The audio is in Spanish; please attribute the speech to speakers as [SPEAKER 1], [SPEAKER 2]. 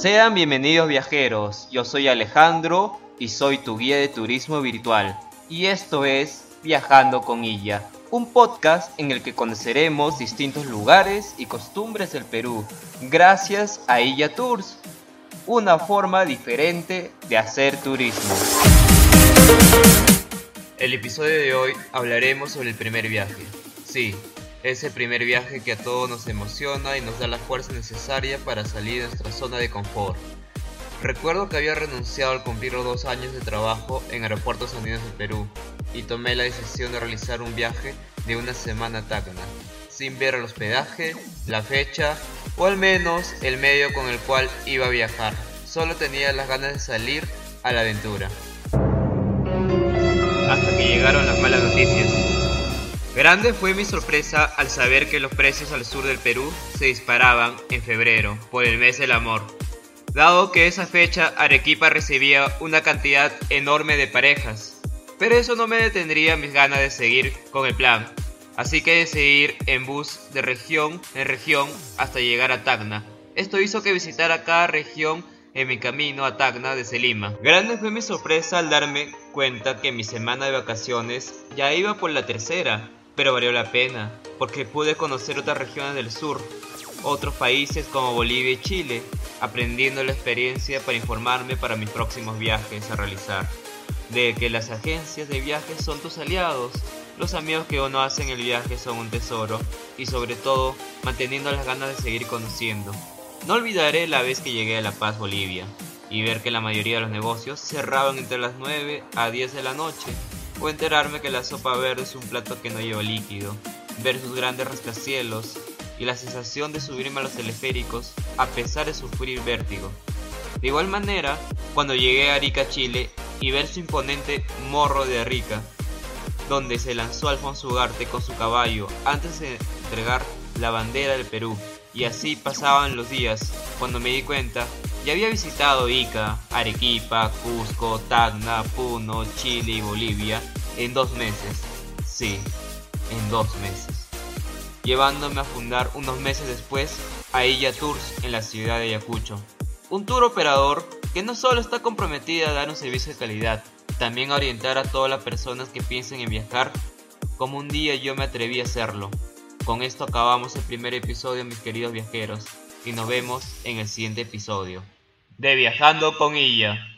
[SPEAKER 1] Sean bienvenidos viajeros, yo soy Alejandro y soy tu guía de turismo virtual. Y esto es Viajando con Illa, un podcast en el que conoceremos distintos lugares y costumbres del Perú, gracias a Illa Tours, una forma diferente de hacer turismo. El episodio de hoy hablaremos sobre el primer viaje. Sí, ese primer viaje que a todos nos emociona y nos da la fuerza necesaria para salir de nuestra zona de confort. Recuerdo que había renunciado al cumplir los dos años de trabajo en Aeropuertos Andinos del Perú y tomé la decisión de realizar un viaje de una semana a Tacna, sin ver el hospedaje, la fecha o al menos el medio con el cual iba a viajar. Solo tenía las ganas de salir a la aventura. Hasta que llegaron las malas noticias. Grande fue mi sorpresa al saber que los precios al sur del Perú se disparaban en febrero por el mes del amor, dado que esa fecha Arequipa recibía una cantidad enorme de parejas. Pero eso no me detendría mis ganas de seguir con el plan, así que decidí ir en bus de región en región hasta llegar a Tacna. Esto hizo que visitara cada región en mi camino a Tacna desde Lima. Grande fue mi sorpresa al darme cuenta que mi semana de vacaciones ya iba por la tercera pero valió la pena, porque pude conocer otras regiones del sur, otros países como Bolivia y Chile, aprendiendo la experiencia para informarme para mis próximos viajes a realizar, de que las agencias de viajes son tus aliados, los amigos que uno hace en el viaje son un tesoro, y sobre todo manteniendo las ganas de seguir conociendo. No olvidaré la vez que llegué a La Paz, Bolivia, y ver que la mayoría de los negocios cerraban entre las 9 a 10 de la noche, o enterarme que la sopa verde es un plato que no lleva líquido, ver sus grandes rascacielos y la sensación de subirme a los teleféricos a pesar de sufrir vértigo. De igual manera, cuando llegué a Arica, Chile, y ver su imponente morro de Arica, donde se lanzó Alfonso Ugarte con su caballo antes de entregar la bandera del Perú, y así pasaban los días, cuando me di cuenta ya había visitado Ica, Arequipa, Cusco, Tacna, Puno, Chile y Bolivia en dos meses. Sí, en dos meses. Llevándome a fundar unos meses después a Illa Tours en la ciudad de Ayacucho. Un tour operador que no solo está comprometida a dar un servicio de calidad, también a orientar a todas las personas que piensen en viajar como un día yo me atreví a hacerlo. Con esto acabamos el primer episodio mis queridos viajeros y nos vemos en el siguiente episodio de Viajando con ella.